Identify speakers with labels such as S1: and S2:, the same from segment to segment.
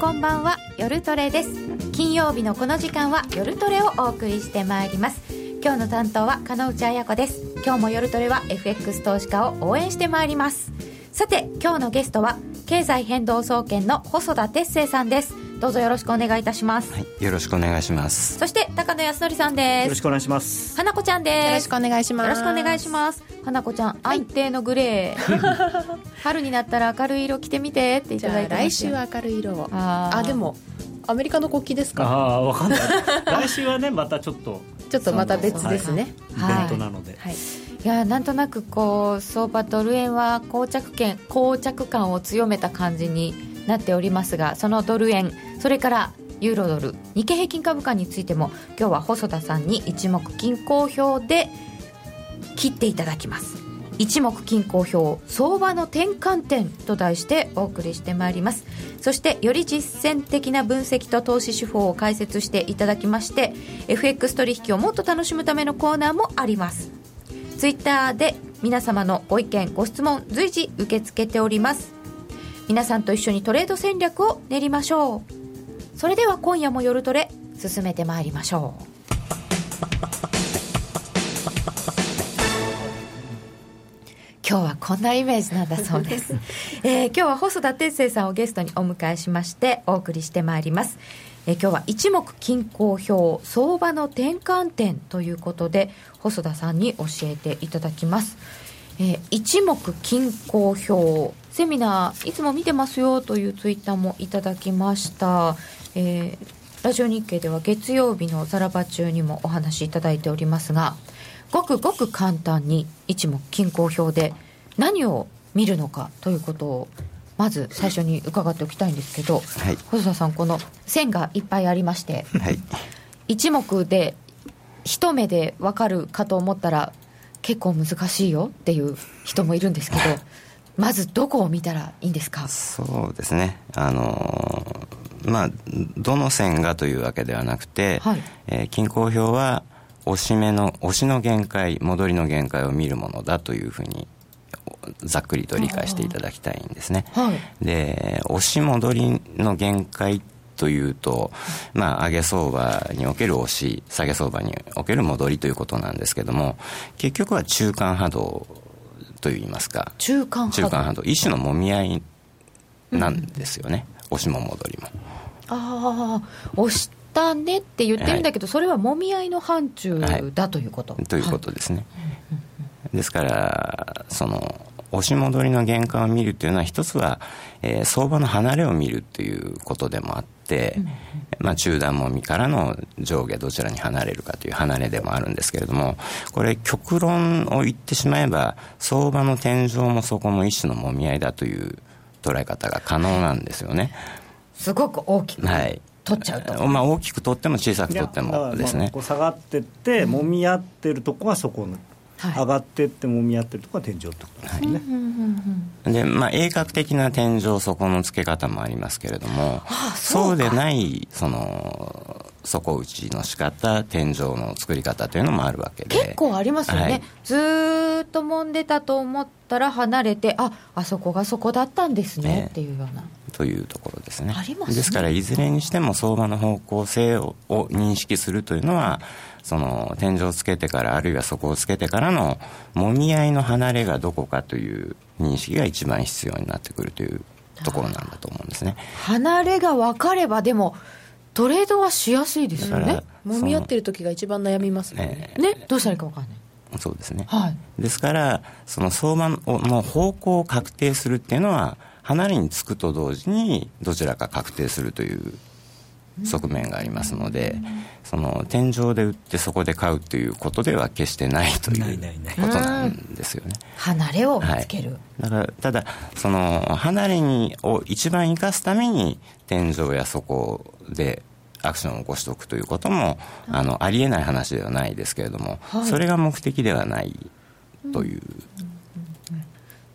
S1: こんばんは夜トレです。金曜日のこの時間は夜トレをお送りしてまいります。今日の担当は金内彩子です。今日も夜トレは FX 投資家を応援してまいります。さて今日のゲストは経済変動総研の細田哲生さんです。どうぞよろしくお願いいたします、は
S2: い、よろしくお願いします。
S1: そして高野康則さんです。
S3: よろしくお願いします。
S1: 花子ちゃんです。
S4: よろしくお願いします。
S1: よろしくお願いします。花子ちゃん安定のグレー。春になったら明るい色着てみてっていただいて
S4: 来週は明るい色を。ああでもアメリカの国旗ですか？あ
S3: あ分かんない。来週はねまたちょっと。
S4: ちょっとまた別ですね、
S3: はい、イベントなので、
S1: はい、いいやなんとなくこう相場ドル円は膠着圏膠着感を強めた感じになっておりますがそのドル円それからユーロドル日経平均株価についても今日は細田さんに一目均衡表で切っていただきます。一目均衡表相場の転換点と題してお送りしてまいります。そしてより実践的な分析と投資手法を解説していただきまして FX 取引をもっと楽しむためのコーナーもあります。ツイッターで皆様のご意見ご質問随時受け付けております。皆さんと一緒にトレード戦略を練りましょう。それでは今夜も夜トレ進めてまいりましょう。今日はこんなイメージなんだそうです、えー、今日は細田哲生さんをゲストにお迎えしましてお送りしてまいります、え、今日は一目均衡表相場の転換点ということで細田さんに教えていただきます。えー、一目均衡表セミナーいつも見てますよというツイッターもいただきました。えー、ラジオ日経では月曜日のザラバ中にもお話しいただいておりますがごくごく簡単に一目均衡表で何を見るのかということをまず最初に伺っておきたいんですけど、はい、細田さんこの線がいっぱいありまして、はい、一目で一目で分かるかと思ったら結構難しいよっていう人もいるんですけど まずどこを見たらいいんですか？
S2: そうですね。あのまあ、どの線がというわけではなくて、はい、えー、均衡表は押し目の押しの限界戻りの限界を見るものだというふうにざっくりと理解していただきたいんですね。はい、で押し戻りの限界というと、まあ、上げ相場における押し下げ相場における戻りということなんですけども結局は中間波動といいますか。
S1: 中間
S2: 波動。一種のもみ合いなんですよね、うん、押しも戻りも。
S1: ああ押したねって言ってるんだけど、はい、それはもみ合いの範疇だということ、
S2: はい、ということですね、はい、ですからその押し戻りの限界を見るというのは一つは、えー、相場の離れを見るということでもあって、うん、まあ、中段もみからの上下どちらに離れるかという離れでもあるんですけれどもこれ極論を言ってしまえば相場の天井もそこも一種のもみ合いだという捉え方が可能なんですよね。
S1: すごく大きく、はい、取っちゃうと、
S2: まあ、大きく取っても小さく取ってもですね。
S3: 下がってって、もみ合ってるとこはそこ上がってってもみ合ってるとこは天井ってことですね、
S2: はい、でまあ鋭角的な天井底の付け方もありますけれども、ああそうでないその底打ちの仕方天井の作り方というのもあるわけで。
S1: 結構ありますよね、はい、ずっと揉んでたと思ったら離れてああそこがそこだったんですね、っていうような。
S2: というところですね。すね。ですからいずれにしても相場の方向性を認識するというのはその天井をつけてからあるいは底をつけてからのもみ合いの離れがどこかという認識が一番必要になってくるというところなんだと思うんですね。
S1: 離れが分かればでもトレードはしやすいですよね。
S4: もみ合ってる時が一番悩みますね。
S1: ね、どうしたらいいか分かんない。
S2: そうですね。はい。ですから、その相場の方向を確定するっていうのは、離れにつくと同時にどちらか確定するという側面がありますので、その天井で売ってそこで買うということでは決してないということなんですよね。
S1: 離れを見つける、
S2: はい、だからただその離れにを一番生かすために天井や底でアクションを起こしておくということも、あのありえない話ではないですけれども、はい、それが目的ではないという。うん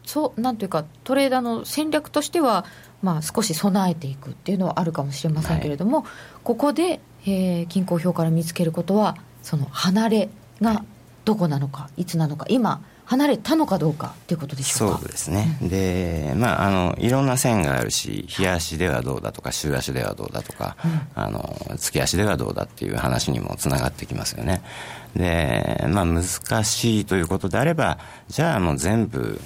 S1: そうなんていうかトレーダーの戦略としては、まあ、少し備えていくっていうのはあるかもしれませんけれども、はい、ここで、えー、均衡表から見つけることはその離れがどこなのかいつなのか今離れたのかどうかということでしょう
S2: か。そうですね、うん、でまああのいろんな線があるし日足ではどうだとか週足ではどうだとか、うん、あの月足ではどうだっていう話にもつながってきますよね。でまあ難しいということであればじゃあもう全部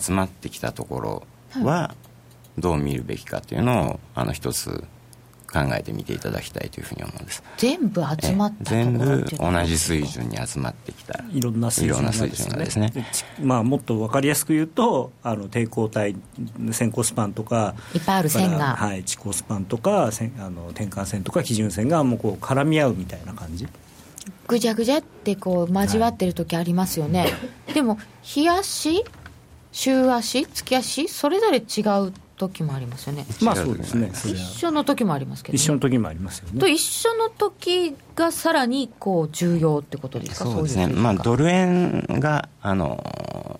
S2: 集まってきたところはどう見るべきかというのをあの一つ考えてみていただきたいというふうに思うんです。
S1: 全部集まった
S2: 全部同じ水準に集まってきた
S3: いろんな水準がですね。まあ、もっと分かりやすく言うとあの抵抗体先行スパンとか
S1: いっぱいある線が。
S3: はい、地高スパンとかあの転換線とか基準線がもうこう絡み合うみたいな感じ。
S1: ぐじゃぐじゃってこう交わってる時ありますよね、はい、でも日足週足月足それぞれ違う時もありますよね。
S3: まあそうですね。
S1: 一緒の時もありますけど、
S3: ね、一緒の時もありますよね。
S1: と一緒の時がさらにこう重要ってことですか？
S2: そうですね。まあドル円があの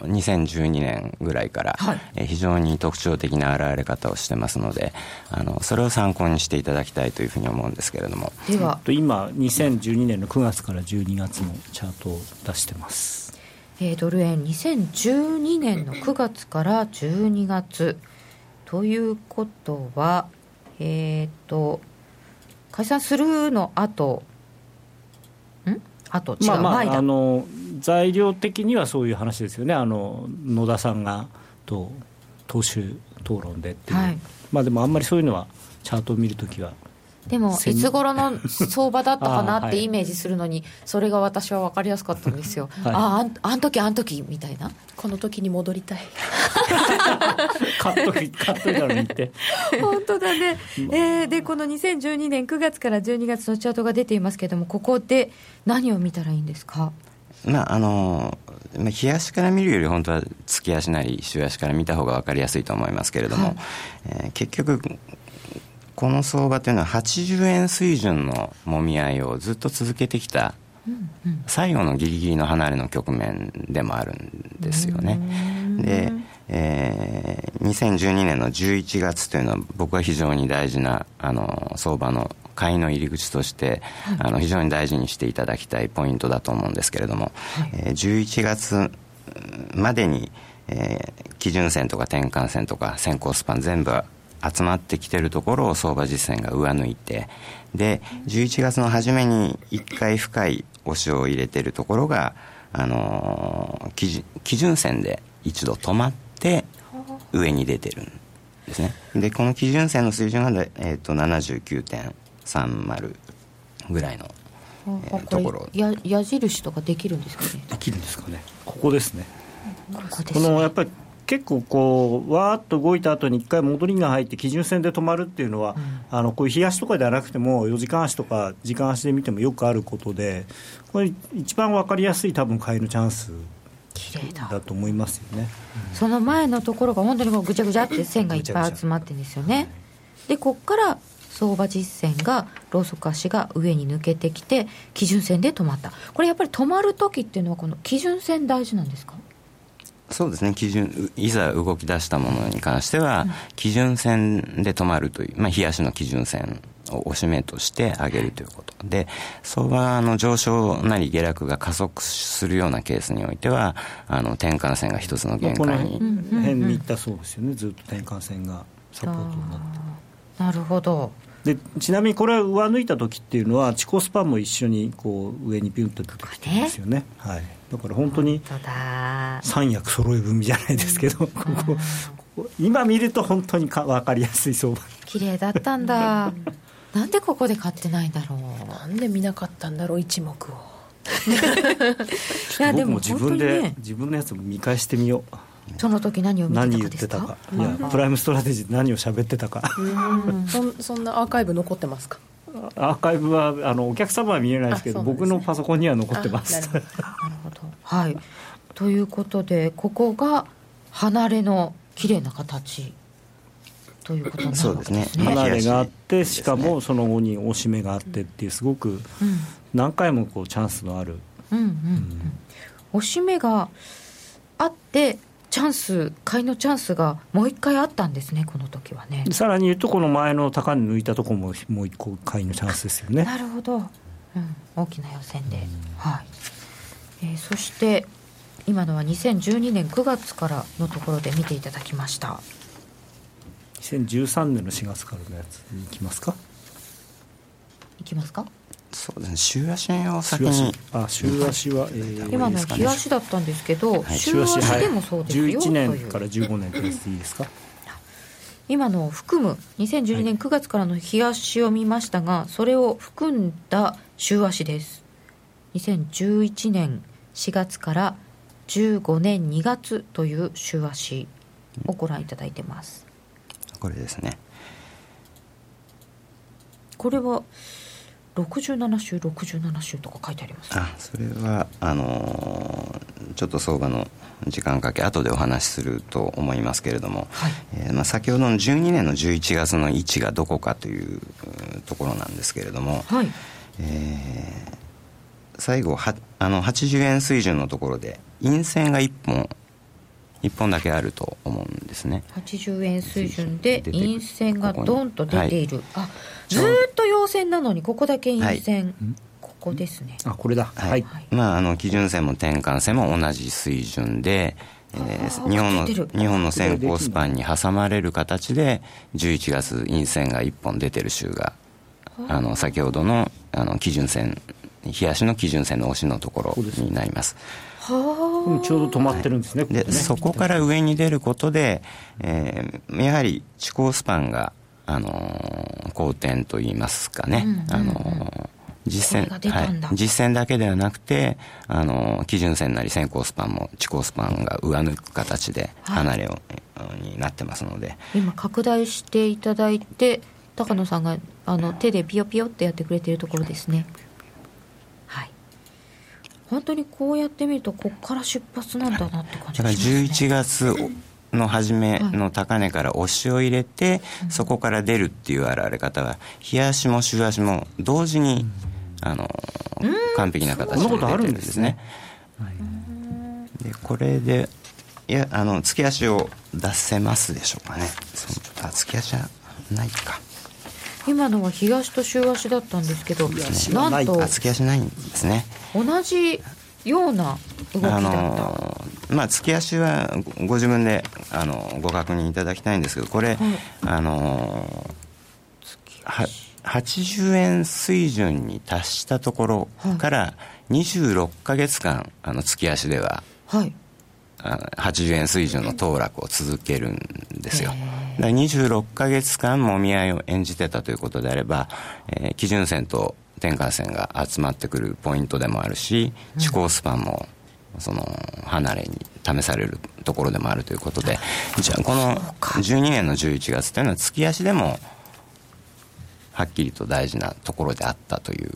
S2: 2012年ぐらいから、はい、え非常に特徴的な現れ方をしてますので、あのそれを参考にしていただきたいというふうに思うんですけれども。
S3: では、今2012年の9月から12月のチャートを出してます。
S1: えー、ドル円2012年の9月から12月。ということは、えっ、ー、と、解散するのあと、ん？あと違う、まあまあ、
S3: あの材料的にはそういう話ですよね、あの野田さんがと党首討論でっていう、はい、まあでもあんまりそういうのは、チャートを見るときは
S1: でもいつ頃の相場だったかなって イメージするのにそれが私は分かりやすかったんですよ、はい、あああん時あん時みたいな？
S4: この時に戻りたい。
S3: 買っとき買っといたのにって。
S1: 本当だね、えー、でこの2012年9月から12月のチャートが出ていますけれどもここで何を見たらいいんですか？
S2: まああの日足から見るより本当は月足なり週足から見た方が分かりやすいと思いますけれども、はい、えー、結局この相場というのは80円水準のもみ合いをずっと続けてきた最後のギリギリの離れの局面でもあるんですよね。で、えー、2012年の11月というのは僕は非常に大事なあの相場の買いの入り口として、あの非常に大事にしていただきたいポイントだと思うんですけれども、はい、えー、11月までに、えー、基準線とか転換線とか先行スパン全部集まってきてるところを相場実践が上抜いてで11月の初めに1回深い押しを入れてるところが、あのー、基準線で一度止まって上に出てるんですね。でこの基準線の水準が、えーと、79.30ぐらいの、えー、ところ。
S1: や矢印とかできるんですかね？
S3: できるんですかね。ここですね。ここです、ね、このやっぱり結構こうわーっと動いた後に一回戻りが入って基準線で止まるっていうのは、うん、あのこういう日足とかではなくても4時間足とか時間足で見てもよくあることでこれ一番分かりやすい多分買いのチャンスだ。と思いますよね、
S1: うん、その前のところが本当にもうぐちゃぐちゃって線がいっぱい集まってるんですよね。でここから相場実践がローソク足が上に抜けてきて基準線で止まった。これやっぱり止まる時っていうのはこの基準線大事なんですか？
S2: そうですね。基準いざ動き出したものに関しては、基準線で止まるという、まあ、冷やしの基準線を押し目として上げるということ。で相場の上昇なり下落が加速するようなケースにおいてはあの転換線が一つの限界に、
S3: この辺にいったそうですよねずっと転換線がサポートになって
S1: なるほど。
S3: でちなみにこれは上抜いた時っていうのは地高スパンも一緒にこう上にビュンと出てきてますよね、ね、はい、だから本当に三役揃え踏みじゃないですけどここ今見ると本当にか分かりやすい相場。
S1: 綺麗だったんだ。なんでここで買ってないんだろう。
S4: なんで見なかったんだろう一目を。
S3: いやでも自分で、ね、自分のやつも見返してみよう。
S1: その時何を見てたか
S3: いやプライムストラテジー何を喋ってたか。
S4: そ そんなアーカイブ残ってますか？
S3: アーカイブはあのお客様は見えないですけど、ね、僕のパソコンには残ってます。なる
S1: ほどはい。ということでここが離れの綺麗な形ということ
S2: そうですね。
S3: 離れがあってしかもその後に押し目があってっていうすごく何回もこうチャンスのある、うんうんうん、
S1: 押し目があってチャンス買いのチャンスがもう一回あったんですねこの時はね。
S3: さらに言うとこの前の高値抜いたところももう一個買いのチャンスですよね。
S1: なるほど、うん、大きな予選で、はいえー、そして今のは2012年9月からのところで見ていただきました。
S3: 2013年の4月からのやついきますか？
S1: いきますか？
S2: そうですね。週足を先に
S3: あ週足は、え
S1: ー、今の日足だったんですけど、はい、週足。でもそうですよ、はい、
S3: 11年から15年といいですか？
S1: 今のを含む2012年9月からの日足を見ましたが、はい、それを含んだ週足です。2011年4月から15年2月という週足をご覧いただいてます。
S2: これですね。
S1: これは67週67週とか書いてあります、
S2: ね、あそれはあのー、ちょっと相場の時間かけ後でお話しすると思いますけれども、はい、えー、まあ、先ほどの12年の11月の位置がどこかというところなんですけれども、はい、えー、最後はあの80円水準のところで陰線が1本1本だけあると思うんですね。
S1: 80円水準で陰線がドンと出ている、はい、あずっと陽線なのにここだけ陰線、はい、ここですね。
S3: あこれだ。
S2: はい、まああの基準線も転換線も同じ水準でえー、日本の日本の先行スパンに挟まれる形で11月陰線が1本出てる週があの先ほどのあの基準線冷やしの基準線の押しのところになります。
S3: はちょうど止まってるんですね、はい、で、
S2: ね、そこから上に出ることで、えー、やはり地高スパンが、あのー、好転といいますかね、あのー実践、はい、実践だけではなくて、あの、基準線なり先行スパンも地高スパンが上抜く形で離れを、はい、になってますので。
S1: 今拡大していただいて、高野さんがあの手でピヨピヨってやってくれているところですね。本当にこうやってみるとここから出発なんだなって感じがしますね。
S2: 11月の初めの高値から押しを入れて、はい、そこから出るっていう現れ方は日足も週足も同時に、うん、あの完璧な形で出てるんですね。でこれでいやあの月足を出せますでしょうかね。あ月足はないか
S1: 今のは東と週足だったんですけど
S2: なんと月足ないんですね。
S1: 同じような動きだった、あ
S2: のまあ、月足はご自分であのご確認いただきたいんですけどこれ、はい、あのは80円水準に達したところから26か月間あの月足では、はい、80円水準の騰落を続けるんですよ。だ26か月間もみ合いを演じてたということであれば、えー、基準線と転換線が集まってくるポイントでもあるし、地高スパンもその離れに試されるところでもあるということで、じゃあこの12年の11月というのは月足でもはっきりと大事なところであったという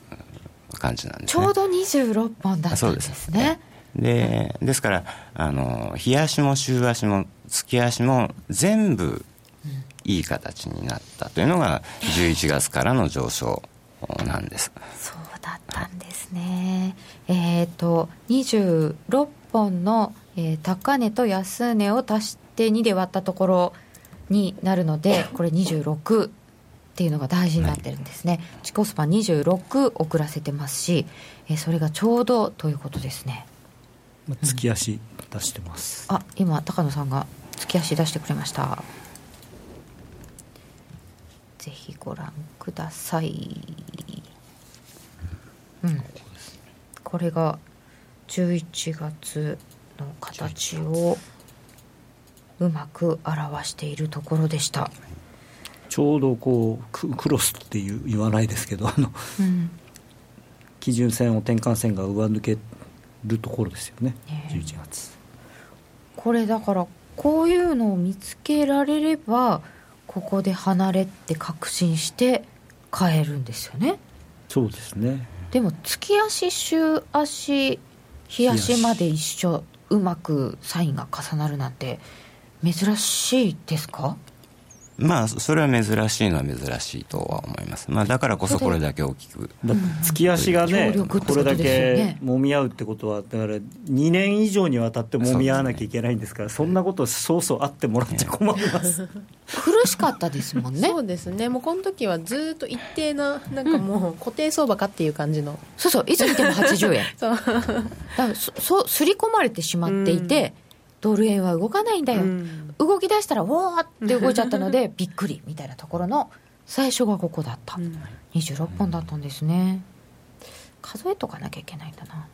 S2: 感じなんですね。
S1: ちょうど26本だったんですね。
S2: でですからあの日足も週足も月足も全部いい形になったというのが11月からの上昇なんです。
S1: そうだったんですね。えっ、ー、と26本の、えー、高値と安値を足して2で割ったところになるのでこれ26っていうのが大事になってるんですね。はい、チコスパ26遅らせてますし、えー、それがちょうどということですね。
S3: 月足出してます、
S1: うん、あ今高野さんが月足出してくれました。ぜひご覧ください。うん。これが11月の形をうまく表しているところでした。
S3: ちょうどこうクロスっていう言わないですけどあの、うん、基準線を転換線が上抜けるところですよね、ね11月。
S1: これだからこういうのを見つけられればここで離れって確信して買えるんですよね。
S3: そうですね。
S1: でも月足週足日足まで一緒うまくサインが重なるなんて珍しいですか？
S2: まあそれは珍しいのは珍しいとは思います、まあ、だからこそこれだけ大きく。
S3: 月足がね、これだけ揉み合うってことはだから2年以上にわたって揉み合わなきゃいけないんですからそんなことそうそうあってもらって困ります。
S1: 苦しかったですもんね。
S4: そうですね。もうこの時はずっと一定ななんかもう固定相場かっていう感じの、うん、
S1: そうそう。いつ見ても80円。そう。だそすり込まれてしまっていて、うんドル円は動かないんだよ、うん、動き出したらおーって動いちゃったので びっくりみたいなところの最初がここだった、うん、26本だったんですね。数えとかなきゃいけないんだな。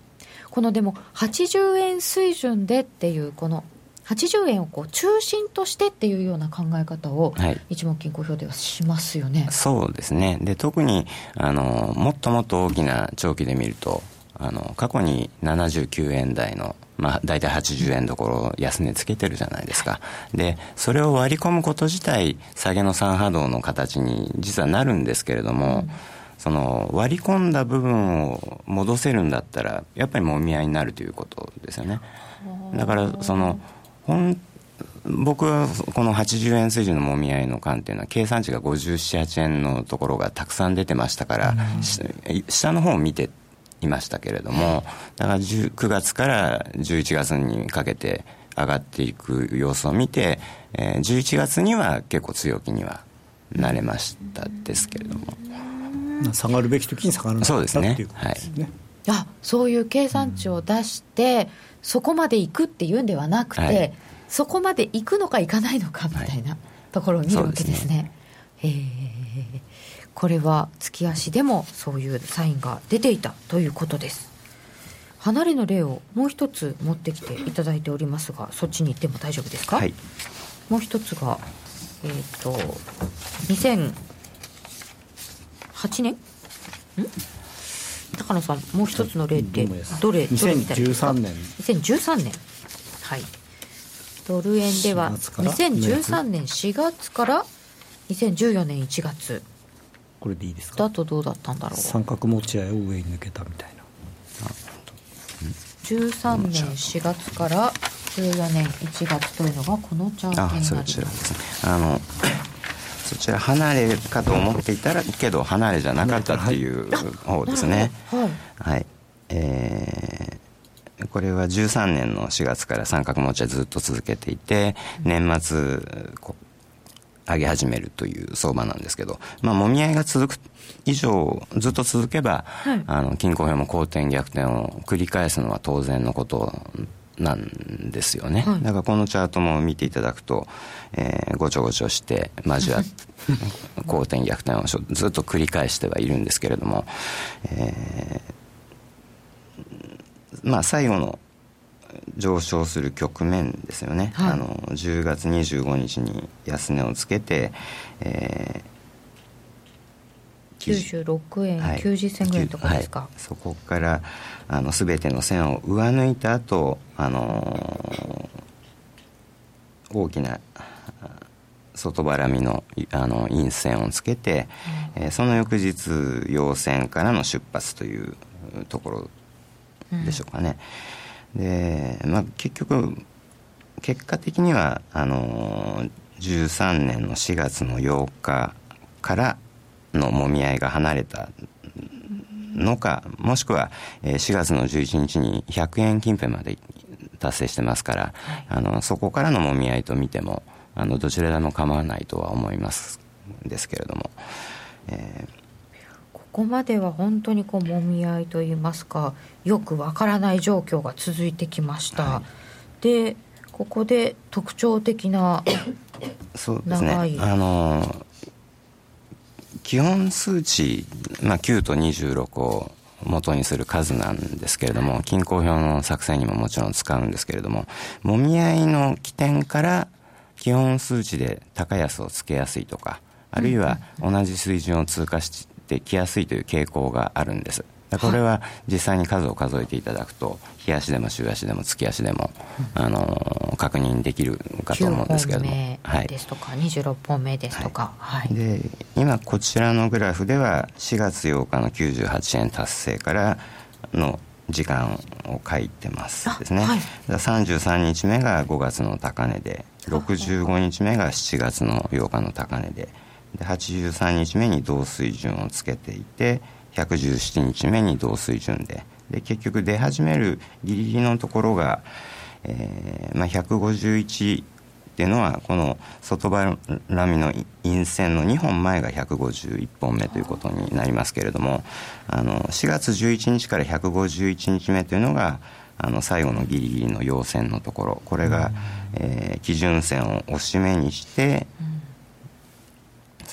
S1: このでも80円水準でっていうこの80円をこう中心としてっていうような考え方を、はい、一目金公表ではしますよね。
S2: そうですね。で特にあのもっともっと大きな長期で見るとあの過去に79円台のまあ、大体80円どころ安値つけてるじゃないですか。で、それを割り込むこと自体、下げの三波動の形に実はなるんですけれども、うん、その割り込んだ部分を戻せるんだったら、やっぱりもみ合いになるということですよね。だから、その、本僕はこの80円水準のもみ合いの間っていうのは計算値が57、8円のところがたくさん出てましたから、うん、下の方を見ていましたけれども、だから9月から11月にかけて上がっていく様子を見て、えー、11月には結構強気にはなれましたですけれども。
S3: 下がるべき時に下がる
S2: そうですね。
S3: っていうことですね。
S1: はい、あそういう計算値を出して、そこまでいくっていうんではなくて、はい、そこまでいくのかいかないのかみたいなところを見るわけですね。はい、へえ。これは月足でもそういうサインが出ていたということです。離れの例をもう一つ持ってきていただいておりますがそっちに行っても大丈夫ですか、はい、もう一つがえっ、ー、と2008年？ん？高野さんもう一つの例ってどれ
S3: どれみたいですか？2013年。
S1: 2013年。はい。ドル円では2013年4月から2014年1月
S3: これでいいですか？
S1: だとどうだったんだろう？
S3: 三角持ち合いを上に抜けたみたいな。
S1: 13年4月から14年1月というのがこのチャートになります。あそちらです
S2: ねあの そちら離れかと思っていたらけど離れじゃなかったっていう方ですね。はい、はい、えー、これは13年の4月から三角持ち合いずっと続けていて年末上げ始めるという相場なんですけど、まあ、もみ合いが続く以上ずっと続けば、はい、あの均衡表も好転逆転を繰り返すのは当然のことなんですよね、はい、だからこのチャートも見ていただくと、えー、ごちょごちょして交わ 好転逆転をずっと繰り返してはいるんですけれども、えー、まあ最後の上昇する局面ですよね、はい、あの10月25日に安値をつけて、え
S1: ー、96円、はい、90銭ぐらいのところですか、はい、
S2: そこからあの全ての線を上抜いた後あのー、大きな外腹みのあの陰線をつけて、うん、えー、その翌日陽線からの出発というところでしょうかね。うんで、まあ、結局結果的にはあの13年の4月の8日からのもみ合いが離れたのかもしくは4月の11日に100円近辺まで達成してますから、はい、あのそこからのもみ合いと見てもあのどちらでも構わないとは思いますですけれども。えー
S1: ここまでは本当にこうもみ合いといいますかよくわからない状況が続いてきました、はい、でここで特徴的な
S2: そうですね。あの基本数値、まあ、9と26を元にする数なんですけれども均衡表の作成にももちろん使うんですけれどももみ合いの起点から基本数値で高安をつけやすいとかあるいは同じ水準を通過してきやすいという傾向があるんです。これは実際に数を数えていただくと日足でも週足でも月足でも、あの確認できるかと思うんですけれども。
S1: はい、ですとか26本目ですとか、はい、で
S2: 今こちらのグラフでは4月8日の98円達成からの時間を書いてますですね、はい、33日目が5月の高値で65日目が7月の8日の高値でで83日目に同水準をつけていて117日目に同水準で。で結局出始めるギリギリのところが、えーまあ、151っていうのはこの外張みの陰線の2本前が151本目ということになりますけれどもあの4月11日から151日目というのがあの最後のギリギリの陽線のところ。これが、えー、基準線を押し目にして、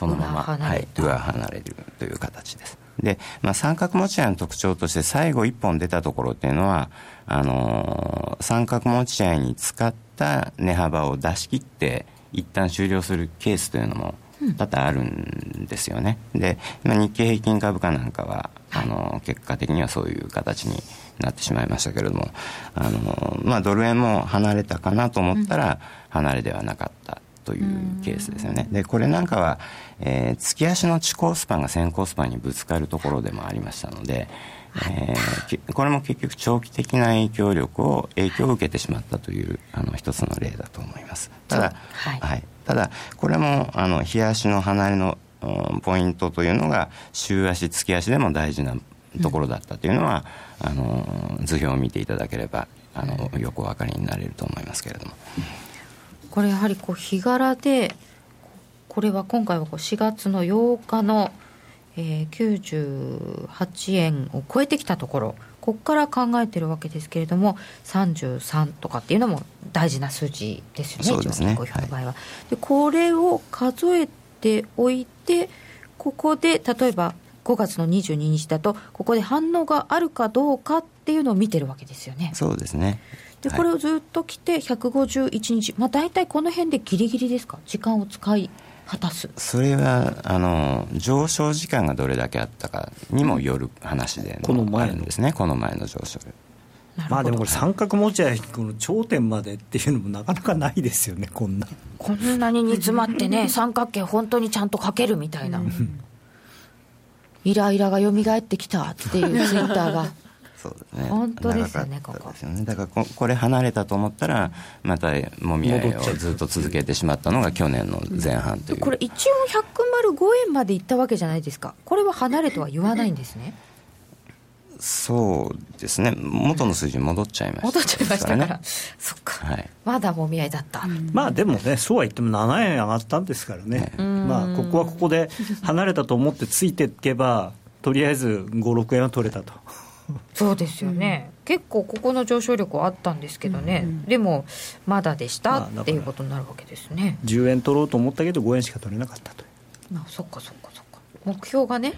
S2: そのまま、はい、上離れるという形です。で、まあ、三角持ち合いの特徴として最後1本出たところっていうのはあのー、三角持ち合いに使った値幅を出し切って一旦終了するケースというのも多々あるんですよね。で、まあ、日経平均株価なんかはあの結果的にはそういう形になってしまいましたけれどもあの、まあ、ドル円も離れたかなと思ったら離れではなかったというケースですよね。でこれなんかは、えー、月足の地高スパンが先行スパンにぶつかるところでもありましたので、えー、これも結局長期的な影響力を影響を受けてしまったというあの一つの例だと思います。ただ、はい、はい、ただこれもあの日足の離れのポイントというのが週足月足でも大事なところだったというのは、うん、あの図表を見ていただければあのよくお分かりになれると思いますけれども。
S1: これやはりこう日柄でこれは今回はこう4月の8日の、えー、98円を超えてきたところここから考えてるわけですけれども33とかっていうのも大事な数字ですよね
S2: そうですね。
S1: 公表の場合は、はい、でこれを数えておいてここで例えば5月の22日だとここで反応があるかどうかっていうのを見てるわけですよね。
S2: そうですね
S1: でこれをずっと来て151日、まあ、大体この辺でギリギリですか？時間を使い果たす。
S2: それはあの上昇時間がどれだけあったかにもよる話で
S3: この前
S2: の。ですね。この前の上昇。
S3: まあでもこれ三角持ち合いこの頂点までっていうのもなかなかないですよね こんな。
S1: こんなに煮詰まってね 三角形本当にちゃんと書けるみたいな、うん、イライラがよみがえってきたっていうツイッターが
S2: そうですね。
S1: 本当ですよねここ。
S2: だからここれ離れたと思ったらまたもみ合いをずっと続けてしまったのが去年の前半という、
S1: これ一応105円までいったわけじゃないですか。これは離れとは言わないんですね、
S2: そうですね。元の数字に戻っちゃいました、
S1: 戻っちゃいましたから、ね、そっか、はい、まだもみ合いだった、
S3: まあでもねそうは言っても7円上がったんですからね、ね。まあここはここで離れたと思ってついていけばとりあえず56円は取れたと
S1: そうですよね、うん、結構ここの上昇力はあったんですけどね、うん、でもまだでしたっていうことになるわけですね。
S3: 10円取ろうと思ったけど5円しか取れなかったと
S1: あそっかそっかそっか。目標がね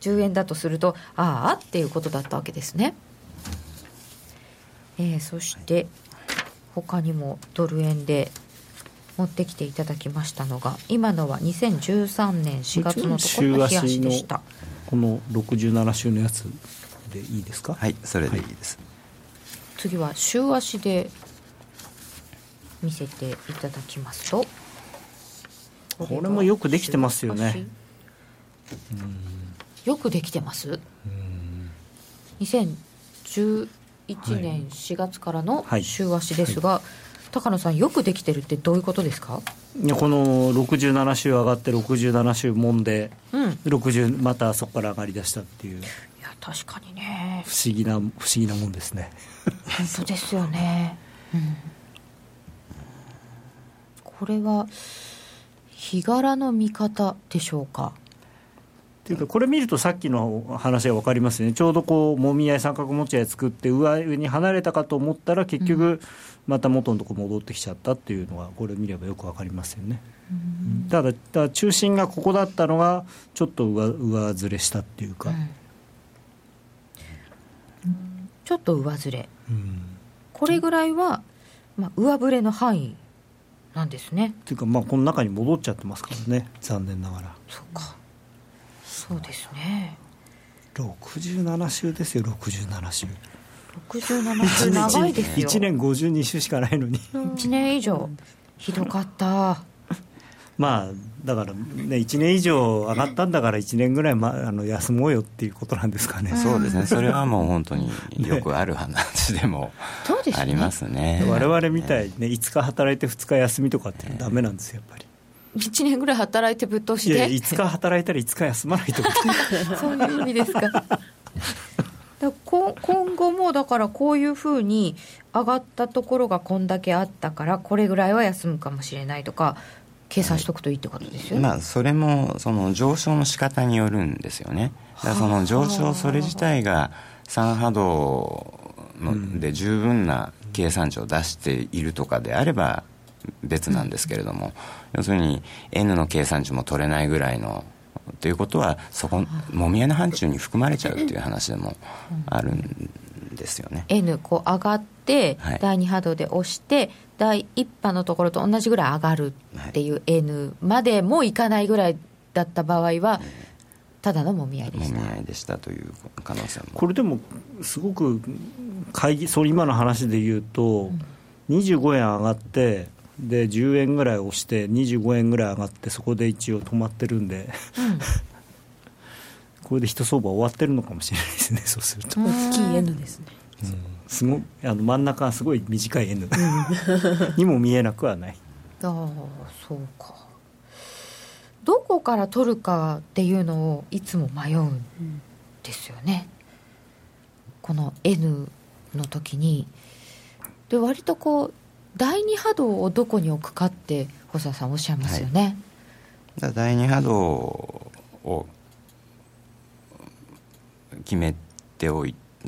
S1: 10円だとするとああっていうことだったわけですね。えー、そして他にもドル円で持ってきていただきましたのが今のは2013年4月のところの冷やしでした。
S3: この67週のやつでいいですか？
S2: はいそれでいいです、はい、
S1: 次は週足で見せていただきますと。
S3: これもよくできてますよね。
S1: よくできてます。2011年4月からの週足ですが、はい。はい、高野さんよくできてるってどういうことですか？
S3: いやこの67週上がって67週もんで、うん、60またそこから上がりだしたっていう
S1: 確かにね。
S3: 不思議な不思議なもんですね。
S1: 本当ですよね、うん、これは日柄の見方でしょうか？
S3: っていうかこれ見るとさっきの話が分かりますね。ちょうどこうもみ合い三角持ち合い作って上上に離れたかと思ったら結局また元のとこ戻ってきちゃったっていうのはこれ見ればよく分かりますよね、うん、ただただ中心がここだったのがちょっと上上ずれしたっていうか、うん
S1: ちょっと上ずれ、うん、これぐらいは、まあ、上振れの範囲なんですね。
S3: っていうかまあこの中に戻っちゃってますからね。残念ながら。
S1: そうか。そうですね。
S3: 67週ですよ67週。
S1: 67週長いですよ。
S3: 1年52週しかないのに。
S1: 1年以上ひどかった
S3: まあだからね1年以上上がったんだから1年ぐらい、ま、あの休もうよっていうことなんですかね、
S2: そうですね。それはもう本当に よくある話でもありますね。
S3: 我々みたいにね5日働いて2日休みとかってダメなんですよやっぱり。
S1: 1年ぐらい働いてぶっ通しで。い
S3: や5日働いたら5日休まないと
S1: そういう意味ですか。だ今後もだからこういうふうに上がったところがこんだけあったからこれぐらいは休むかもしれないとか計算しとくといいってことですよね、
S2: まあ、それもその上昇の仕方によるんですよね。だからその上昇それ自体が3波動ので十分な計算値を出しているとかであれば別なんですけれども、要するに N の計算値も取れないぐらいのということはそこもみ合いの範疇に含まれちゃうっていう話でもあるんですよね。
S1: N こう上がって、はい、第2波動で押して第1波のところと同じぐらい上がるっていう N までもいかないぐらいだった場合は、ただのもみ合いでした。
S2: もみ合いでしたという可能性も。
S3: これでもすごく会議それ今の話で言うと、うん、25円上がってで10円ぐらい押して25円ぐらい上がってそこで一応止まってるんで、うん、これで一相場終わってるのかもしれないですねそうすると。
S4: 大きい N ですね、
S3: うん、すごあの真ん中はすごい短い N にも見えなくはない。
S1: ああそうか。どこから取るかっていうのをいつも迷うんですよね、この N の時に。で割とこう第二波動をどこに置くかって細田さんおっしゃいますよね、
S2: はい、第二波動を決めてお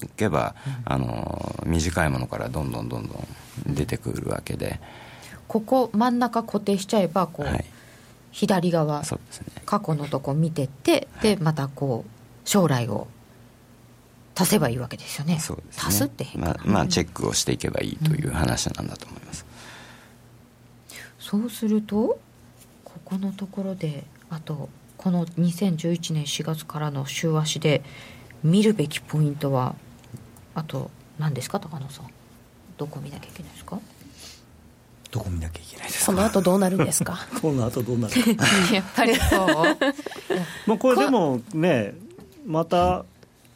S2: けば、うん、あの短いものからどんどんどんどん出てくるわけで。
S1: ここ真ん中固定しちゃえばこう、はい、左側、
S2: ね、
S1: 過去のとこ見てってでまたこう将来を足せばいいわけですよね。そうですね。足すって
S2: まあ、まあ、チェックをしていけばいいという話なんだと思います。
S1: うん、そうするとここのところであとこの2011年4月からの週足で見るべきポイントはあと何ですか高野さん？どこ見なきゃいけないですか？
S3: どこ見なきゃいけないですか？
S4: この後どうなるんですか？
S3: この後どうなる
S1: やっぱりそう。
S3: まあこれでもねまた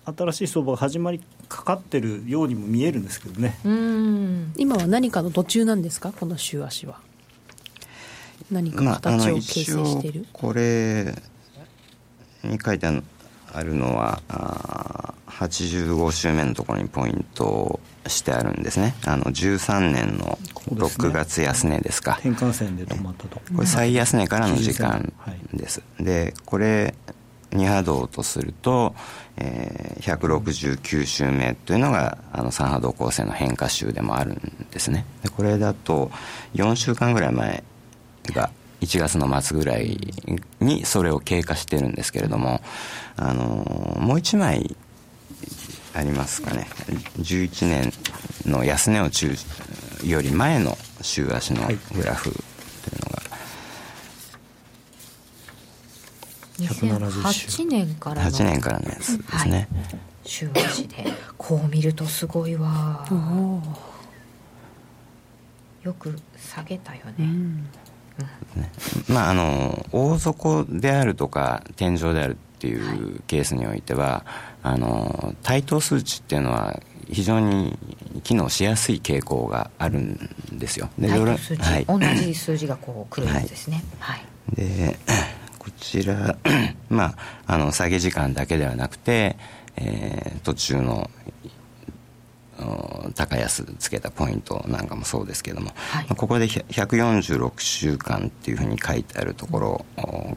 S3: 新しい相場が始まりかかってるようにも見えるんですけどね。
S4: 今は何かの途中なんですか？この週足は。何か形を形成している、まあ、
S2: これに書いてあるのはあ85週目のところにポイントしてあるんですね。あの13年の6月安値ですか、
S3: ね、転換線で止まったと
S2: これ最安値からの時間です、はい、でこれ2波動とすると、えー、169週目というのがあの3波動構成の変化週でもあるんですね。でこれだと4週間ぐらい前が1月の末ぐらいにそれを経過してるんですけれども、あのもう1枚ありますかね。11年の安値を中より前の週足のグラフ
S1: 2008年からの。
S2: 8年からのやつですね、はい、
S1: 週足で。こう見るとすごいわ。よく下げたよね、うん
S2: ね。まああの大底であるとか天井であるっていうケースにおいては、あの対等数値っていうのは非常に機能しやすい傾向があるんですよ。
S1: ではい、同じ数字がこうくるんですね。はい、
S2: で こちら、まあ、あの下げ時間だけではなくて、えー、途中の高安つけたポイントなんかもそうですけども、はい、ここで146週間っていうふうに書いてあるところ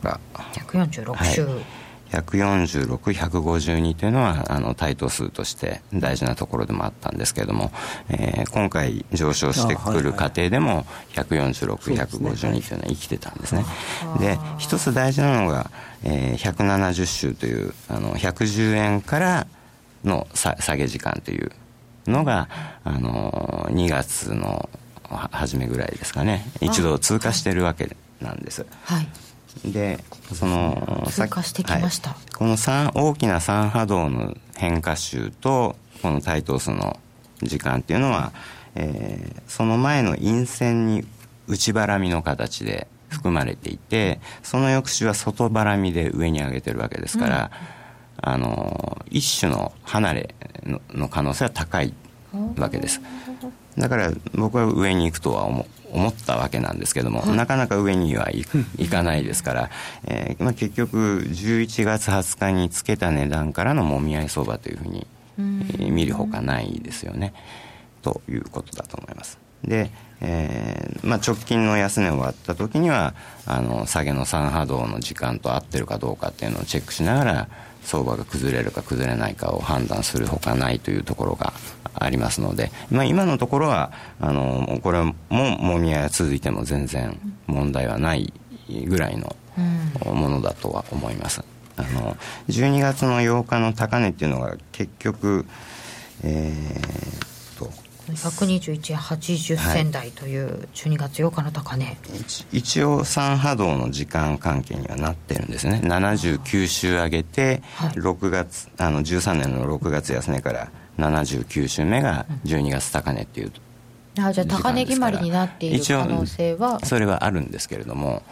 S2: が
S1: 146週、はい。
S2: 146152というのはあの対等数として大事なところでもあったんですけれども、えー、今回上昇してくる過程でも146152というのは生きてたんですね。で一つ大事なのが、えー、170週というあの110円からの下げ時間というのが、あの2月の初めぐらいですかね。一度通過してるわけなんです、
S1: はい。
S2: でその
S1: 通過してきました、はい、
S2: この大きな三波動の変化周とこのタイトスの時間っていうのは、えー、その前の陰線に内ばらみの形で含まれていてその翌週は外ばらみで上に上げてるわけですから、うん、あの一種の離れの可能性は高いわけです。だから僕は上に行くとは思思ったわけなんですけども、はい、なかなか上にはいかないですから、えーまあ、結局11月20日につけた値段からのもみ合い相場というふうに、えー、見るほかないですよね。ということだと思います。で、えーまあ、直近の安値終わった時にはあの下げの3波動の時間と合ってるかどうかっていうのをチェックしながら相場が崩れるか崩れないかを判断するほかないというところがありますので、まあ、今のところはあのこれももみ合いが続いても全然問題はないぐらいのものだとは思います。あの12月の8日の高値っていうのが結局、えー、と
S1: 121円80銭台という12月8日の高値、はい、
S2: 一応3波動の時間関係にはなってるんですね。79週上げて、6月あの13年の6月安値から79週目が12月高値っていう、
S1: うん、あじゃあ高値決まりになっている可能性は？
S2: それはあるんですけれども、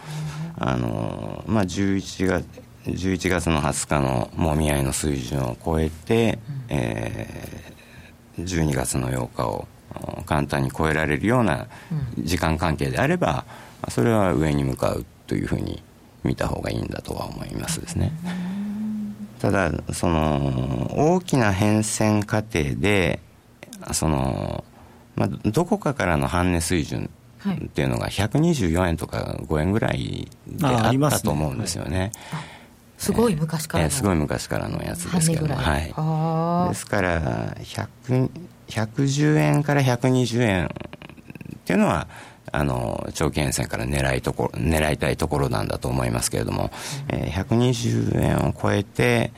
S2: あのまあ11月11月の20日のもみ合いの水準を超えて、うん、えー、12月の8日を簡単に超えられるような時間関係であれば、それは上に向かうというふうに見た方がいいんだとは思いますですね。ただその大きな変遷過程でその、まあ、どこかからの半値水準っていうのが124円とか5円ぐらいであったと思うんですよね。
S1: すごい昔からの、
S2: えー、すごい昔からのやつですけども、はい、ですから100 110円から120円っていうのはあの長期変線から狙いところ狙いたいところなんだと思いますけれども、うん、えー、120円を超えて、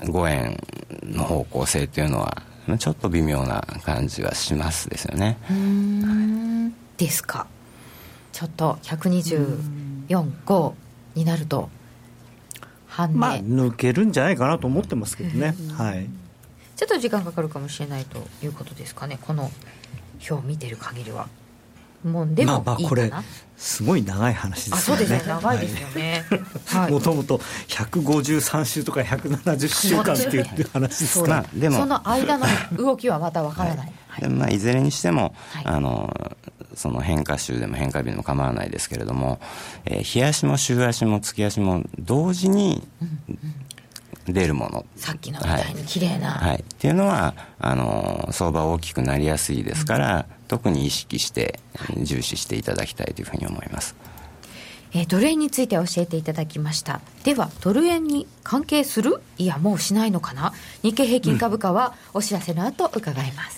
S2: えー、5円の方向性っていうのはちょっと微妙な感じはしますですよね。
S1: ですか。ちょっと124.5になると
S3: 半値、まあ、抜けるんじゃないかなと思ってますけどね。はい
S1: ちょっと時間かかるかもしれないということですかねこの表を見てる限りはもうでもまあまあこれ
S3: すごい長い話ですよね。そうですね
S1: 長いですよね。
S3: もともと153週とか170週間っていう話ですから。
S1: でもその間の動きはまたわからない。
S2: はい、まあいずれにしても、はい、あのその変化週でも変化日でも構わないですけれども、えー、日足も週足も月足も同時に出るもの。
S1: さっきのみたいに綺麗な、
S2: はい、はい、っていうのはあの相場大きくなりやすいですから、うん、特に意識して重視していただきたいというふうに思います、
S1: えー、ドル円について教えていただきました。ではドル円に関係する？いやもうしないのかな？日経平均株価はお知らせの後伺います、
S5: うん、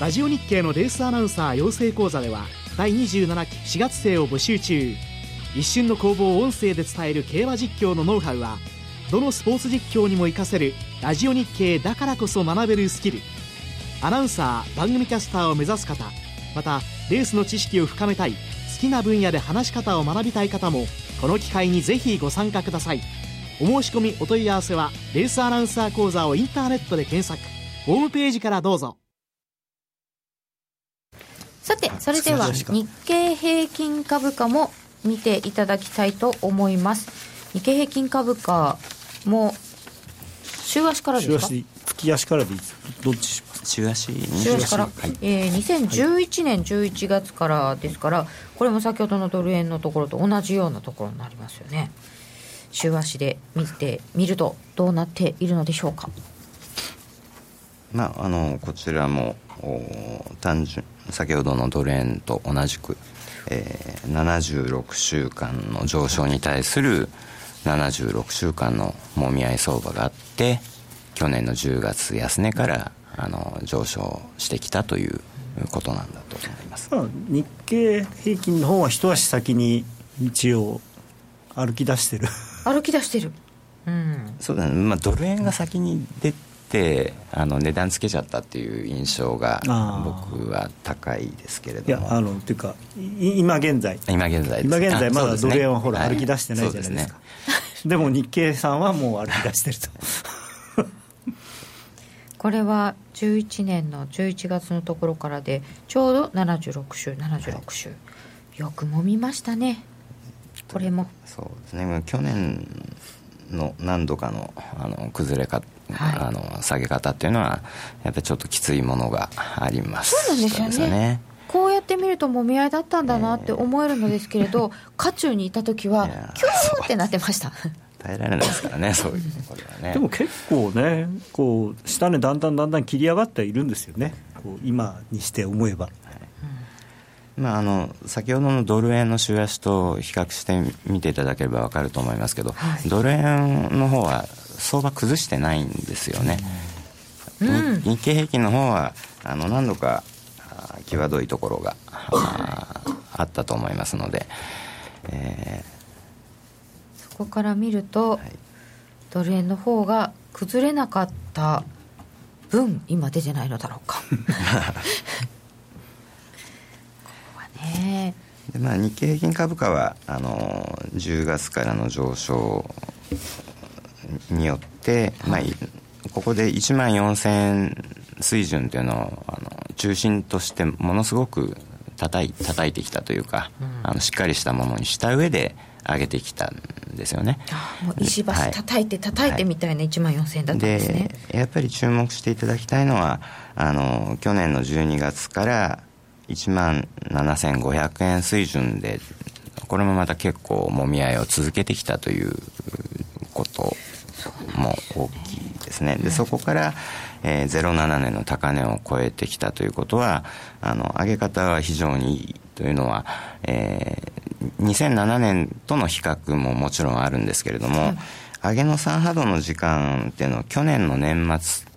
S6: ラジオ日経のレースアナウンサー養成講座では第27期4月生を募集中。一瞬の攻防を音声で伝える競馬実況のノウハウはどのスポーツ実況にも活かせるラジオ日経だからこそ学べるスキル。アナウンサー番組キャスターを目指す方またレースの知識を深めたい好きな分野で話し方を学びたい方もこの機会にぜひご参加ください。お申し込みお問い合わせはレースアナウンサー講座をインターネットで検索。ホームページからどうぞ。
S1: さてそれでは日経平均株価も見ていただきたいと思います。日経平均株価も週足からですか？週足
S3: 月足からでいいどっちします？
S2: 週足
S1: 週足から、はい、えー、2011年11月からですからこれも先ほどのドル円のところと同じようなところになりますよね。週足で見てみるとどうなっているのでしょうか？
S2: まああのこちらも単純先ほどのドル円と同じくえー、76週間の上昇に対する76週間のもみ合い相場があって去年の10月安値からあの上昇してきたということなんだと思います、
S3: まあ、日経平均の方は一足先に一応歩き出してる。
S1: 歩き出してる、
S2: うん、そうだね、まあ、ドル円が先に出てあの値段つけちゃったっていう印象が僕は高いですけれども。い
S3: やあのっていうか今現在。
S2: 今現在
S3: 今現在まだドル円はほら、歩き出してないじゃないですか、でも日経さんはもう歩き出してると。
S1: これは11年の11月のところからでちょうど76週76週、はい、よくもみましたね。これも。
S2: そうですね。去年の何度かのあの崩れか、はい、あの下げ方っていうのはやっぱりちょっときついものがあります
S1: そうなんですよね。こうやって見るともみ合いだったんだなって思えるのですけれど、渦中にいた時はキューってなってました。
S2: 耐えられないですからね、そういうこれはね。
S3: でも結構ね、こう下値だんだんだんだん切り上がっているんですよね、こう今にして思えば。はい。
S2: まあ、あの先ほどのドル円の週足と比較してみていただければ分かると思いますけど、はい、ドル円の方は相場崩してないんですよね、うん、日経平均の方はあの何度か際どいところがあったと思いますので、えー。
S1: こから見ると、はい、ドル円の方が崩れなかった分今出てないのだろうか。ここはね。
S2: でまあ、日経平均株価はあの10月からの上昇によって、まあ、ここで1万4000円水準というのをあの中心としてものすごく叩い叩いてきたというか、うん、あのしっかりしたものにした上で上げてきたんですよね。
S1: もう石橋叩いて叩いてみたいな1万4000円だったんですね、
S2: でやっぱり注目していただきたいのはあの去年の12月から1万7500円水準でこれもまた結構もみ合いを続けてきたということも大きいですね。でそこから、えー、07年の高値を超えてきたということはあの上げ方は非常にいいというのは、えー、2007年との比較ももちろんあるんですけれども、はい、上げの3波動の時間っていうのは去年の年末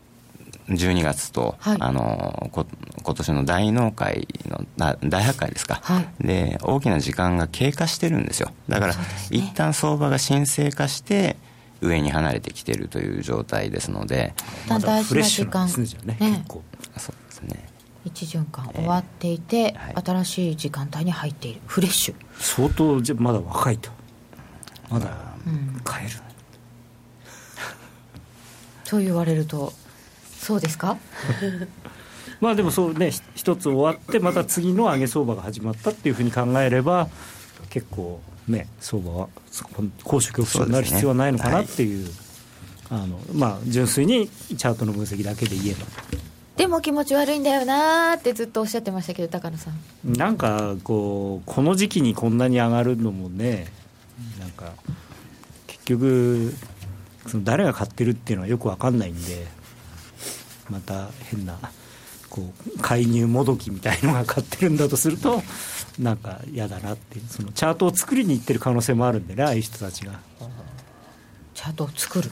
S2: 12月と、はい、あのこ今年の大納会の大発会ですか、はい、で大きな時間が経過してるんですよ。だから、ね、一旦相場が沈静化して上に離れてきてるという状態ですので。
S1: 大事な時間、ね、
S2: ね、そうですね。
S1: 1循環終わっていて、えーはい、新しい時間帯に入っている。フレッシュ。
S3: 相当じゃまだ若いと。まだ買える、うん、
S1: と言われるとそうですか？
S3: まあでもそうね一つ終わってまた次の上げ相場が始まったっていうふうに考えれば結構ね相場は高所恐怖症になる必要はないのかなっていう、ね。はい、あのまあ純粋にチャートの分析だけで言えば
S1: でも気持ち悪いんだよなってずっとおっしゃってましたけど高野さん。
S3: なんかこうこの時期にこんなに上がるのもねなんか結局その誰が買ってるっていうのはよく分かんないんでまた変なこう介入もどきみたいのが買ってるんだとするとなんか嫌だなってそのチャートを作りにいってる可能性もあるんでねああいう人たちが。
S1: チャートを作る。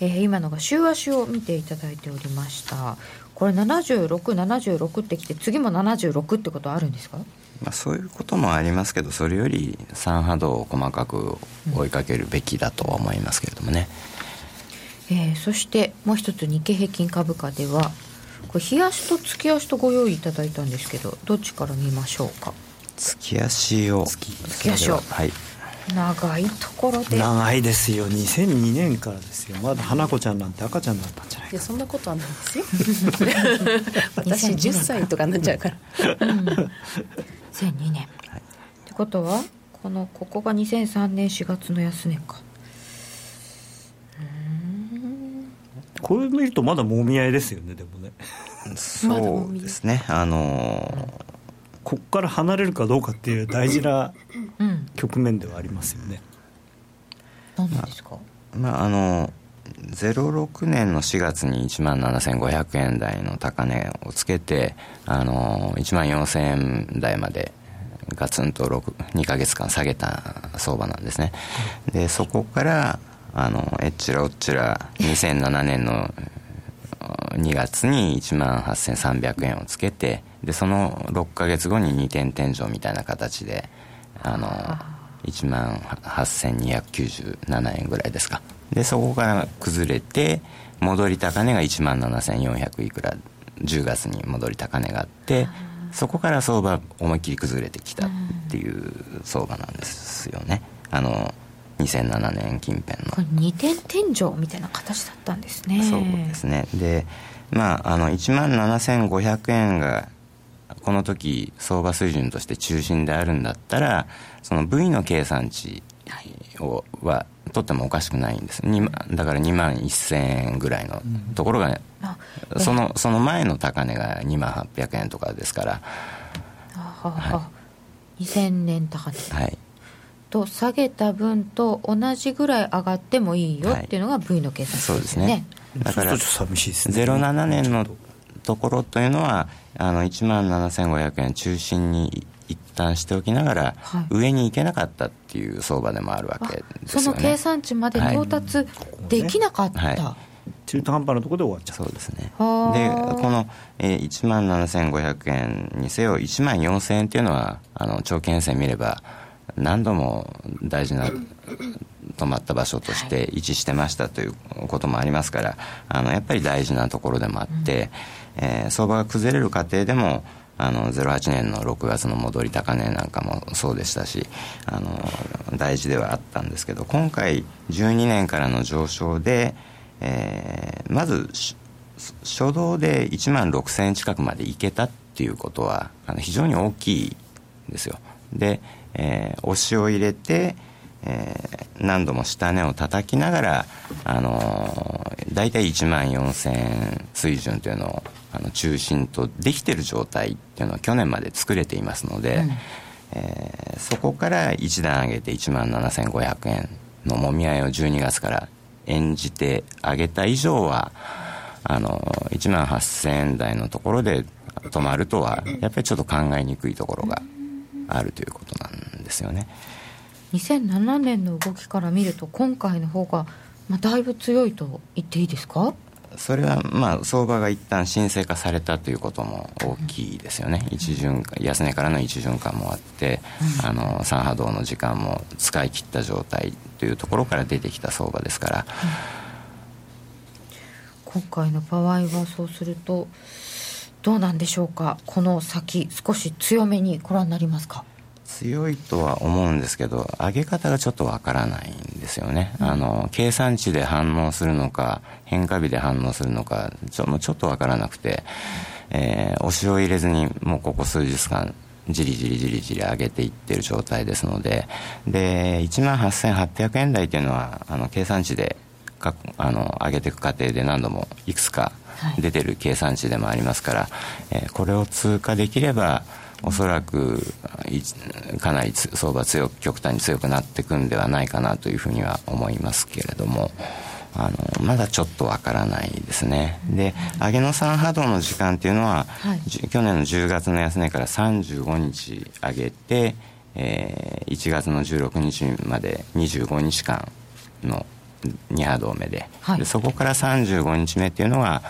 S1: えー、今のが週足を見ていただいておりました。これ7676ってきて次も76ってことあるんですか？
S2: まあ、そういうこともありますけどそれより3波動を細かく追いかけるべきだとは思いますけれどもね、
S1: うん、えー、そしてもう一つ日経平均株価ではこれ日足と月足とご用意いただいたんですけどどっちから見ましょうか？
S2: 月足を。
S1: 月足を。
S2: はい。
S1: 長いところで。
S3: 長いですよ。2002年からですよ。まだ花子ちゃんなんて赤ちゃんだったんじゃないかいや
S4: そんなことはないですよ。私10歳とかになっちゃうから、うん、2002
S1: 年、はい、ってことはこのここが2003年4月の安値か
S3: これ見るとまだもみ合いですよねでもね。
S2: そうですね。あのー
S3: ここから離れるかどうかっていう大事な局面ではありますよね。
S1: 何ですか、
S2: まああの06年の4月に1万7500円台の高値をつけてあの1万4000円台までガツンと2か月間下げた相場なんですね。でそこからあのえっちらおっちら2007年の2月に1万8300円をつけてでその6か月後に2点天井みたいな形であの1万8297円ぐらいですか。でそこから崩れて戻り高値が1万7400いくら10月に戻り高値があってそこから相場思いっきり崩れてきたっていう相場なんですよね。あの2007年近辺の。こ
S1: れ2点天井みたいな形だったんですね。
S2: そうですね。でまああの1万7500円がこの時相場水準として中心であるんだったらその V の計算値をは取ってもおかしくないんです。だから2万1000円ぐらいのところが、うん、そのその前の高値が2万800円とかですから。
S1: はは、い、2000年高値。はいと下げた分と同じぐらい上がってもいいよっていうのが V の計算
S2: 値ですね、はい、そうですね。だから07年のところというのはあの1万7500円中心に一旦しておきながら、はい、上に行けなかったっていう相場でもあるわけですよね。
S1: その計算値まで到達できなかった、はい。はい
S3: 中途半端なところで終わっちゃう
S2: そうですね。でこの、えー、1万7500円にせよ1万4000円っていうのはあの長期編成見れば何度も大事な止まった場所として位置してましたということもありますからあのやっぱり大事なところでもあって、えー、相場が崩れる過程でもあの08年の6月の戻り高値なんかもそうでしたしあの大事ではあったんですけど今回12年からの上昇で、えー、まず初動で1万6000円近くまでいけたっていうことはあの非常に大きいですよ。で、えー、押しを入れてえー、何度も下値を叩きながら、あのー、大体1万4000円水準というのをあの中心とできてる状態っていうのを去年まで作れていますので、うん、えー、そこから一段上げて1万7500円のもみ合いを12月から演じてあげた以上はあの1万8000円台のところで止まるとはやっぱりちょっと考えにくいところがあるということなんですよね。
S1: 2007年の動きから見ると今回の方が、まあ、だいぶ強いと言っていいですか？
S2: それはまあ相場が一旦沈静化されたということも大きいですよね、うん、一巡安値からの一巡間もあって、うん、あの三波動の時間も使い切った状態というところから出てきた相場ですから、
S1: うん、今回の場合はそうするとどうなんでしょうか？この先少し強めにご覧になりますか？
S2: 強いとは思うんですけど上げ方がちょっとわからないんですよね、うん、あの計算値で反応するのか変化日で反応するのかちょちょっとわからなくて、えー、押しを入れずにもうここ数日間じりじりじりじり上げていってる状態ですのでで1万8800円台というのはあの計算値でかあの上げていく過程で何度もいくつか出てる計算値でもありますから、はい、えー、これを通過できればおそらくかなり相場強く極端に強くなっていくんではないかなというふうには思いますけれどもあのまだちょっとわからないですね。で上げの3波動の時間っていうのは、はい、去年の10月の安値から35日上げて、えー、1月の16日まで25日間の2波動目で。はい、でそこから35日目っていうのは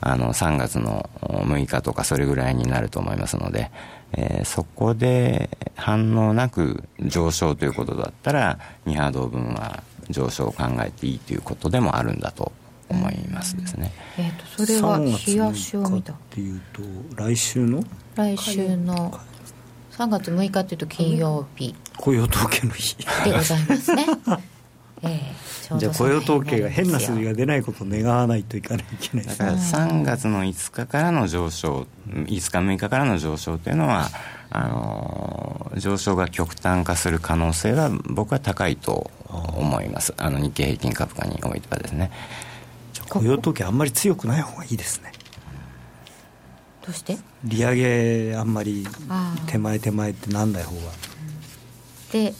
S2: あの3月の6日とかそれぐらいになると思いますのでえー、そこで反応なく上昇ということだったら2波動分は上昇を考えていいということでもあるんだと思いますですね。
S1: えーと、それは冷やしを見た。
S3: っていうと来週の？
S1: 来週の3月6日っていうと金曜日。
S3: 雇用統計の日。
S1: でございますね。
S3: えーじゃあ雇用統計が変な数字が出ないことを願わないといかないいけない
S2: だから3月の5日からの上昇5日6日からの上昇というのはあの上昇が極端化する可能性は僕は高いと思います。あの日経平均株価においてはですね。
S3: 雇用統計あんまり強くない方がいいですね。
S1: どうして？
S3: 利上げあんまり手前手前ってなんない方が。
S1: で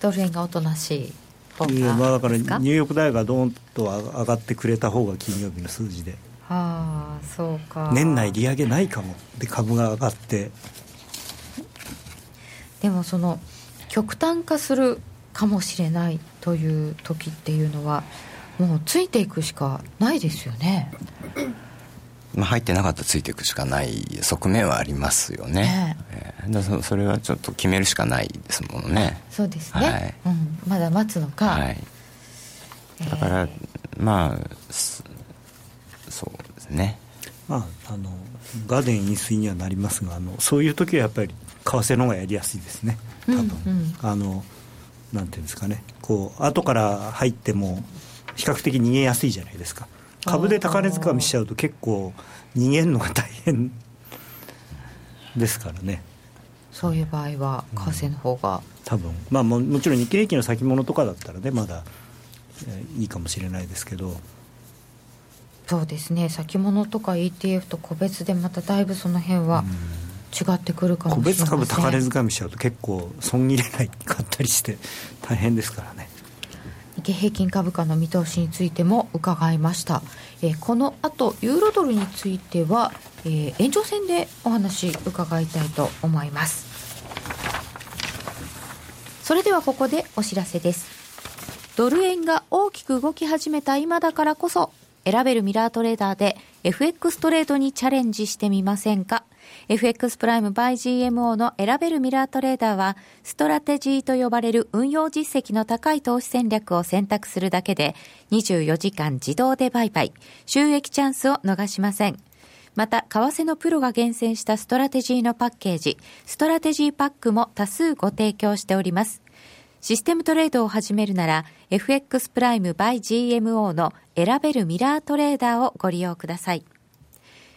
S1: ドル円がおとなしい
S3: まあ、だからニューヨーク大学がどんと上がってくれた方が金曜日の数字で、
S1: はあ、そうか。
S3: 年内利上げないかもで株が上がって。
S1: でもその極端化するかもしれないという時っていうのはもうついていくしかないですよね。
S2: まあ、入ってなかったらついていくしかない側面はありますよね、えー、えー、それはちょっと決めるしかないですものね。
S1: そうですね、はい、うん、まだ待つのか、はい、
S2: だから、えー、まあそうですね。
S3: まああのガーデン飲水にはなりますがあのそういう時はやっぱり為替の方がやりやすいですね。多分、うん。うん、あのなんていうんですかね。こう後から入っても比較的逃げやすいじゃないですか。株で高値掴みしちゃうと結構逃げるのが大変ですからね
S1: そういう場合は為替の方が、うん、
S3: 多分。まあももちろん日経平均の先物とかだったらねまだ、えー、いいかもしれないですけど。
S1: そうですね。先物とか ETF と個別でまただいぶその辺は違ってくるかもしれ
S3: ない個別株高値掴みしちゃうと結構損切れないかったりして大変ですからね。
S1: 日経平均株価の見通しについても伺いました、えー、この後ユーロドルについては、えー、延長戦でお話伺いたいと思います。それではここでお知らせです。ドル円が大きく動き始めた今だからこそ選べるミラートレーダーで FX トレードにチャレンジしてみませんか？FX プライム by GMO の選べるミラートレーダーは、ストラテジーと呼ばれる運用実績の高い投資戦略を選択するだけで、24時間自動で売買、収益チャンスを逃しません。また、為替のプロが厳選したストラテジーのパッケージ、ストラテジーパックも多数ご提供しております。システムトレードを始めるなら、FX プライム by GMO の選べるミラートレーダーをご利用ください。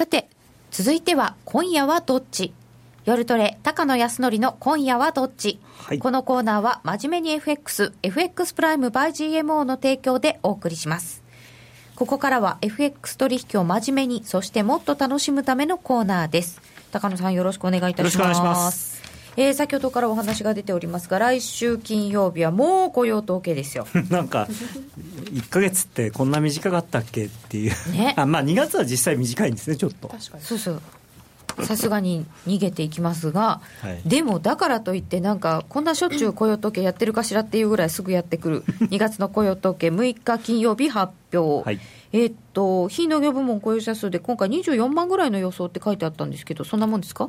S1: さて、続いては、今夜はどっち？夜トレ、高野康則の今夜はどっち、はい、このコーナーは、真面目に FX、FX プライム by GMO の提供でお送りします。ここからは FX 取引を真面目に、そしてもっと楽しむためのコーナーです。高野さんよろしくお願いいたします。ますえー、先ほどからお話が出ておりますが、来週金曜日はもう雇用統計ですよ
S3: なんか、1か月ってこんな短かったっけっていう、ね、あまあ2月は実際短いんですね、ちょっと。確
S1: かに。そうそう。さすがに逃げていきますが、はい、でもだからといって、なんか、こんなしょっちゅう雇用統計やってるかしらっていうぐらいすぐやってくる、2月の雇用統計、6日金曜日発表、はい、えっと、非農業部門雇用者数で今回24万ぐらいの予想って書いてあったんですけど、そんなもんですか？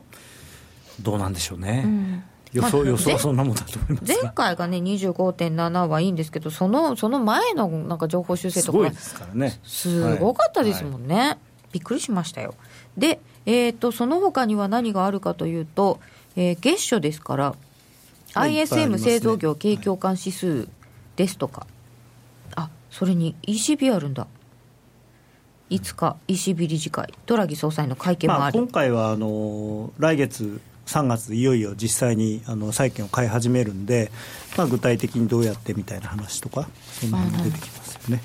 S3: どうなんでしょうね。うん予想、まあ、予想はそんなもんだと思います
S1: 前回がね、25.7はいいんですけど、そのその前のなんか情報修正とか、
S3: すからね、
S1: すごかったですもんね、はい、びっくりしましたよ。で、えーと、その他には何があるかというと、えー、月初ですから、ISM 製造業景況感指数ですとか、はい、あそれに ECB あるんだ。5日、ECB 理事会、ドラギ総裁の会見もある、
S3: まあ、今回はあの来月3月いよいよ実際にあの債券を買い始めるんで、まあ、具体的にどうやってみたいな話とかその辺も出てきますよね。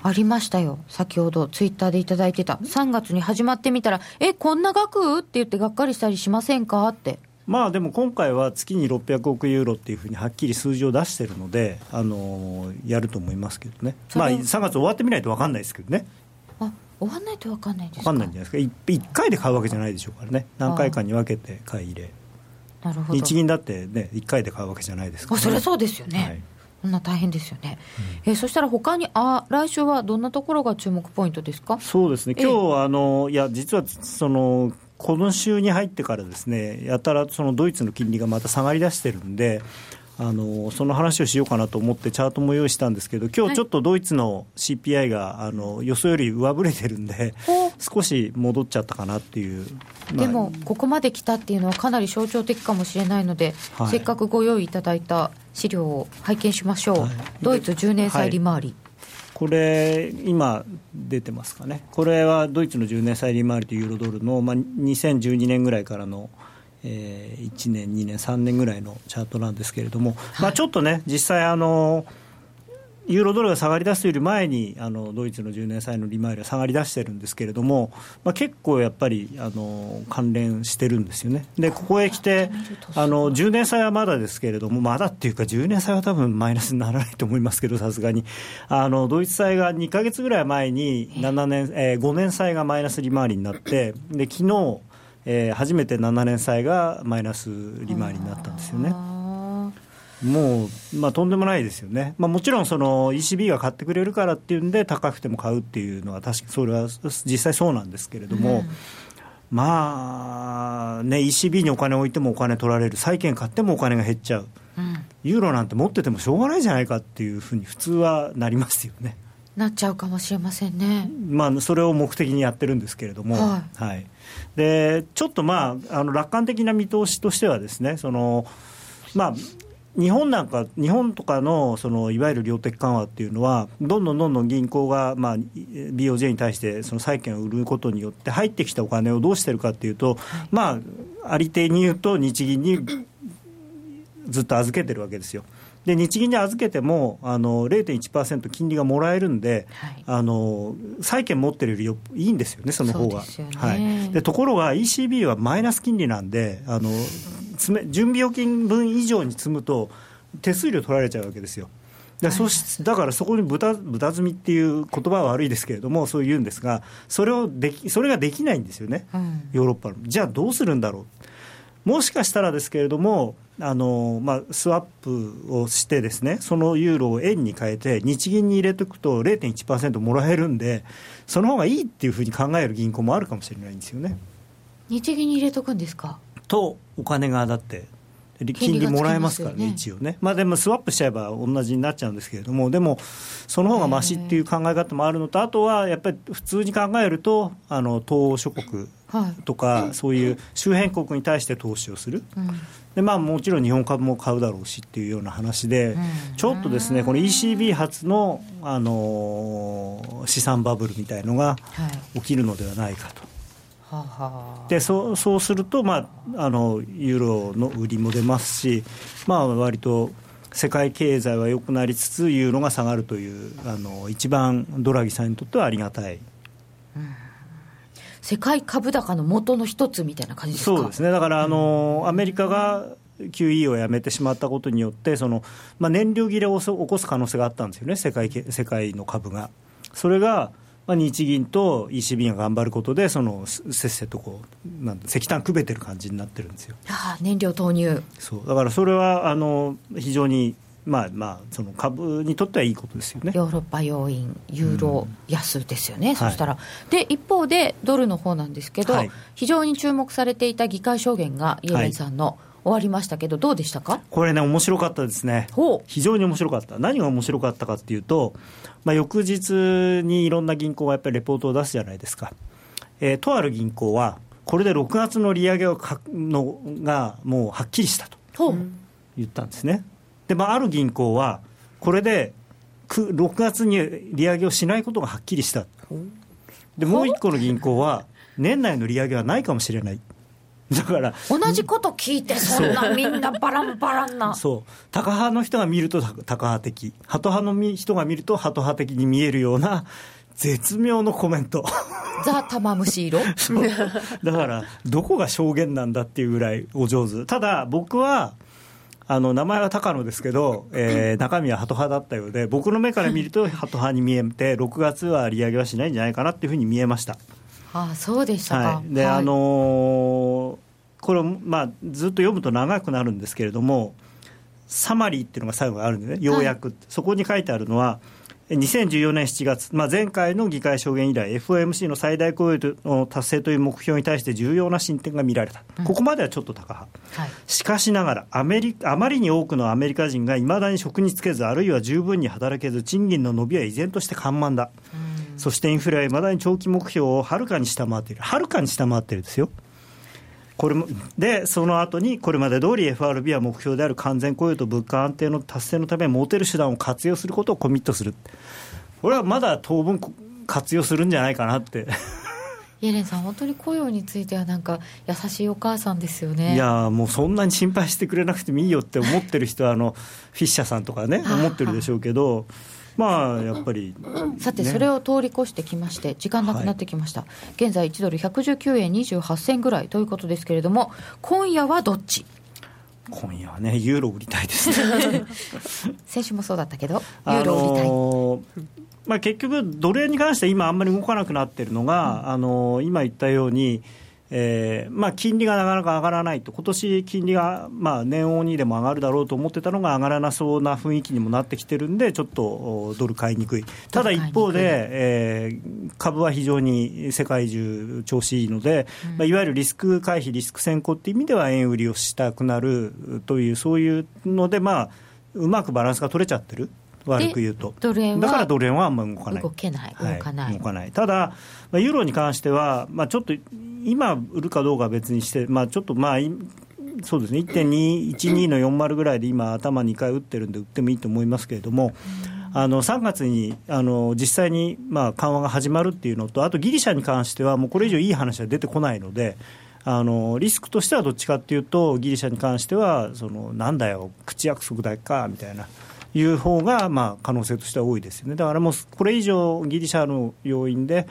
S1: ありましたよ、先ほどツイッターでいただいてた、3月に始まってみたら、え、こんな額？って言ってがっかりしたりしませんか？って。
S3: まあでも今回は月に600億ユーロっていうふうにはっきり数字を出してるので、あのやると思いますけどね、まあ、3月終わってみないと分かんないですけどね。
S1: あ終わんないと分かんないです
S3: か？分かんないんじゃないですか？1, 1回で買うわけじゃないでしょうからね。何回かに分けて買い入れ。
S1: なるほど。
S3: 日銀だってね1回で買うわけじゃないですから、
S1: ね、あそれはそうですよね、はい。そんな大変ですよね、うん、えー、そしたら他にあ来週はどんなところが注目ポイントですか？
S3: そうですね、今日はあのいや実はその今週に入ってからですねやたらそのドイツの金利がまた下がりだしてるんで、あのその話をしようかなと思ってチャートも用意したんですけど今日ちょっとドイツの CPI があの予想より上振れてるんで 少し戻っちゃったかなっていう、
S1: まあ、でもここまで来たっていうのはかなり象徴的かもしれないので、はい、せっかくご用意いただいた資料を拝見しましょう、はい、ドイツ10年債利回り、はい。
S3: これ、今出てますかね、これはドイツの10年債利回りとユーロドルの、まあ、2012年ぐらいからのえー、1年、2年、3年ぐらいのチャートなんですけれども、はい、まあ、ちょっとね、実際あの、ユーロドルが下がり出すより前にあのドイツの10年債の利回りは下がり出してるんですけれども、まあ、結構やっぱりあの関連してるんですよね、でここへ来てあの10年債はまだですけれども、まだっていうか、10年債は多分マイナスにならないと思いますけど、さすがに。あのドイツ債が2か月ぐらい前に7年、えー、5年債がマイナス利回りになって、で昨日えー、初めて7年債がマイナス利回りになったんですよね。もう、まあ、とんでもないですよね、まあ、もちろんその ECB が買ってくれるからっていうんで、高くても買うっていうのは、確かそれは実際そうなんですけれども、うん、まあ、ね、ECB にお金を置いてもお金取られる、債券買ってもお金が減っちゃう、うん、ユーロなんて持っててもしょうがないじゃないかっていうふうに、普通はなりますよね。
S1: なっちゃうかもしれませんね。
S3: まあ、それを目的にやってるんですけれども。はい、はいでちょっとまああの楽観的な見通しとしてはですねそのまあ日本なんか、日本とかのそのいわゆる量的緩和っていうのは、どんどんどんどん銀行が、まあ、BOJ に対してその債券を売ることによって、入ってきたお金をどうしてるかっていうと、まあ、ありていに言うと、日銀にずっと預けてるわけですよ。で日銀に預けてもあの0.1%金利がもらえるんで、はい、あの債券持ってるよりいいんですよね、その方が。ね、はい、でところが ECB はマイナス金利なんであの準備預金分以上に積むと手数料取られちゃうわけですよ。でそしだからそこに豚豚積みっていう言葉は悪いですけれども、そう言うんですが、それをできそれができないんですよね、うん、ヨーロッパの。じゃあどうするんだろう。もしかしたらですけれども、あのまあ、スワップをしてですねそのユーロを円に変えて日銀に入れておくと0.1%もらえるんでその方がいいっていうふうに考える銀行もあるかもしれないんですよね。
S1: 日銀に入れとくんですか？
S3: とお金がだって金利もらえますからね、ね一応ね、まあ、でもスワップしちゃえば同じになっちゃうんですけれども、でも、その方がましっていう考え方もあるのと、あとはやっぱり普通に考えると、あの東欧諸国とか、はい、そういう周辺国に対して投資をする、うん、でまあ、もちろん日本株も買うだろうしっていうような話で、うん、ちょっとですね、この ECB 発の、あの資産バブルみたいのが起きるのではないかと。でそうそうすると、まあ、あのユーロの売りも出ますし、まあ割と世界経済は良くなりつつ、ユーロが下がるという、あの一番ドラギさんにとってはありがたい。
S1: うん世界株高の元の一つみたいな感じですか？
S3: そうですね、だからあの、アメリカが QE をやめてしまったことによって、そのまあ、燃料切れを起こす可能性があったんですよね、世界世界の株が。それがまあ、日銀と ECB が頑張ることで、そのせっせとこうなん石炭くべてる感じになってるんですよ。
S1: あ燃料投入。
S3: そう。だからそれはあの非常にまあまあ、その株にとってはいいことですよね。
S1: ヨーロッパ要因、ユーロ安ですよね、うん、そしたら、はい、で一方で、ドルの方なんですけど、はい、非常に注目されていた議会証言が、イエレンさんの、はい終わりましたけど、どうでしたか？
S3: これね、面白かったですね、非常に面白かった、何が面白かったかっていうと、まあ、翌日にいろんな銀行がやっぱりレポートを出すじゃないですか、えー、とある銀行は、これで6月の利上げをかのがもうはっきりしたと言ったんですね。で、まあ、ある銀行は、これで6月に利上げをしないことがはっきりした。で、もう一個の銀行は、年内の利上げはないかもしれない。だから
S1: 同じこと聞いてそんなみんなバランバランな。
S3: そう。タカ派の人が見るとタカ派的。ハト派の人が見るとハト派的に見えるような絶妙のコメント。
S1: ザ・玉虫色？
S3: だからどこが証言なんだっていうぐらいお上手。ただ僕はあの名前は高野ですけど、えー、中身はハト派だったようで僕の目から見ると ハト派に見えて6月は利上げはしないんじゃないかなっていうふうに見えました。
S1: ああそうでしたか、
S3: はい、で、はい、あのー、これを、まあ、ずっと読むと長くなるんですけれどもサマリーっていうのが最後あるんでねようやく、はい、そこに書いてあるのは2014年7月、まあ、前回の議会証言以来、FOMC の最大雇用の達成という目標に対して重要な進展が見られた、うん、ここまではちょっと高派、はい、しかしながらアメリ、あまりに多くのアメリカ人がいまだに職に就けず、あるいは十分に働けず、賃金の伸びは依然として緩慢だ、うん、そしてインフレはいまだに長期目標をはるかに下回っている、はるかに下回っているですよ。これもで、その後にこれまで通り FRB は目標である完全雇用と物価安定の達成のため、持てる手段を活用することをコミットする、これはまだ当分活用するんじゃないかなって。
S1: イエレンさん、本当に雇用については、なんか優しいお母さんですよね
S3: いやもうそんなに心配してくれなくてもいいよって思ってる人は、あのフィッシャーさんとかね、思ってるでしょうけど。まあやっぱり、
S1: さて、それを通り越してきまして、時間なくなってきました、はい、現在1ドル119円28銭ぐらいということですけれども、今夜はどっち？
S3: 今夜はね、ユーロ売りたいですね。
S1: 先週もそうだったけど、ユーロ売りたい。あのー
S3: まあ、結局、ドル円に関して今、あんまり動かなくなっているのが、うん、あの今言ったように、えーまあ、金利がなかなか上がらないと、今年金利が、まあ、年王にでも上がるだろうと思ってたのが上がらなそうな雰囲気にもなってきてるんで、ちょっとドル買いにくい、ただ一方で、えー、株は非常に世界中調子いいので、うん、まあ、いわゆるリスク回避、リスク先行っていう意味では、円売りをしたくなるという、そういうので、まあ、うまくバランスが取れちゃってる。悪く言うと、だからドル円はあんまり動かない、
S1: 動けない、動かない、
S3: 動かない。ただ、まあ、ユーロに関しては、まあ、ちょっと今、売るかどうかは別にして、まあ、ちょっとまあ、そうですね、1.212の40ぐらいで今、頭2回打ってるんで、売ってもいいと思いますけれども。あの3月にあの実際にまあ緩和が始まるっていうのと、あとギリシャに関しては、もうこれ以上いい話は出てこないので、あのリスクとしてはどっちかっていうと、ギリシャに関しては、そのなんだよ、口約束だけかみたいな。いう方がまあ可能性としては多いですよね、だからもうこれ以上、ギリシャの要因で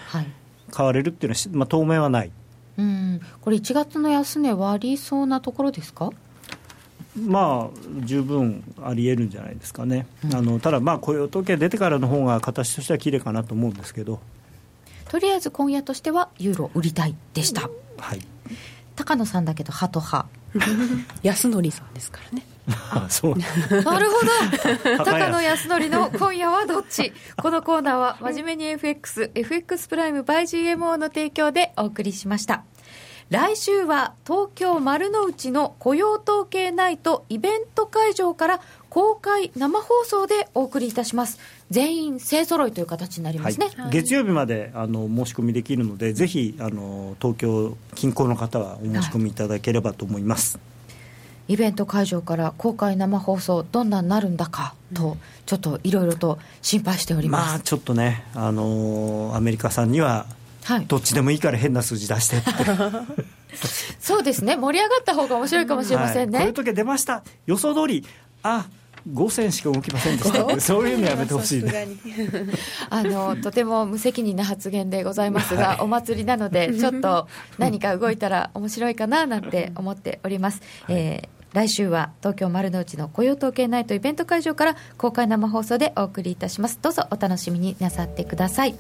S3: 買われるっていうのは、まあ、当面はない。
S1: うん。これ、1月の安値、割りそうなところですか？
S3: まあ、十分ありえるんじゃないですかね、うん、あのただ、雇用統計出てからの方が形としては綺麗かなと思うんですけど。
S1: とりあえず今夜としては、ユーロ売りたいでした。
S3: はい。
S1: 高野さんだけどハト派。
S4: 安則さんですからね。
S3: あそう。
S1: なるほど。高野康則の今夜はどっち？このコーナーは 真面目に FXFX プライム by GMO の提供でお送りしました。来週は東京丸の内の雇用統計ナイトイベント会場から公開生放送でお送りいたします。全員勢ぞろいという形になりますね、
S3: はい、月曜日まであの申し込みできるのでぜひあの東京近郊の方はお申し込みいただければと思います、はい
S1: イベント会場から公開生放送どんなになるんだかと、ちょっといろいろと心配しております、
S3: まあ、ちょっとね、あのー、アメリカさんにはどっちでもいいから変な数字出してって、
S1: そうですね。盛り上がった方が面白いかもしれませんね、
S3: はい、こういう時出ました。予想通りあ5銭しか動きませんでした。そういうのやめてほしい、ね、
S1: あのとても無責任な発言でございますが、はい、お祭りなのでちょっと何か動いたら面白いかななんて思っております、はい、えー来週は東京丸の内の雇用統計ナイトイベント会場から公開生放送でお送りいたします。どうぞお楽しみになさってください。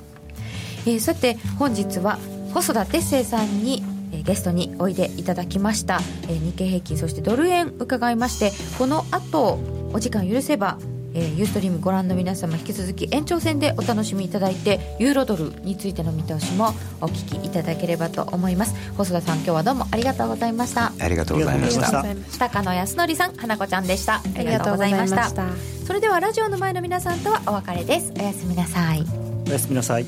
S1: えー、さて本日は細田哲生さんにえゲストにおいでいただきました、えー、日経平均そしてドル円伺いましてこの後お時間許せばえー、ユーストリームご覧の皆様引き続き延長戦でお楽しみいただいてユーロドルについての見通しもお聞きいただければと思います。細田さん今日はどうもありがとうございました。
S2: ありがとうございました。
S1: 高野康則さん花子ちゃんでした。ありがとうございました。それではラジオの前の皆さんとはお別れです。おやすみなさい。
S3: おやすみなさい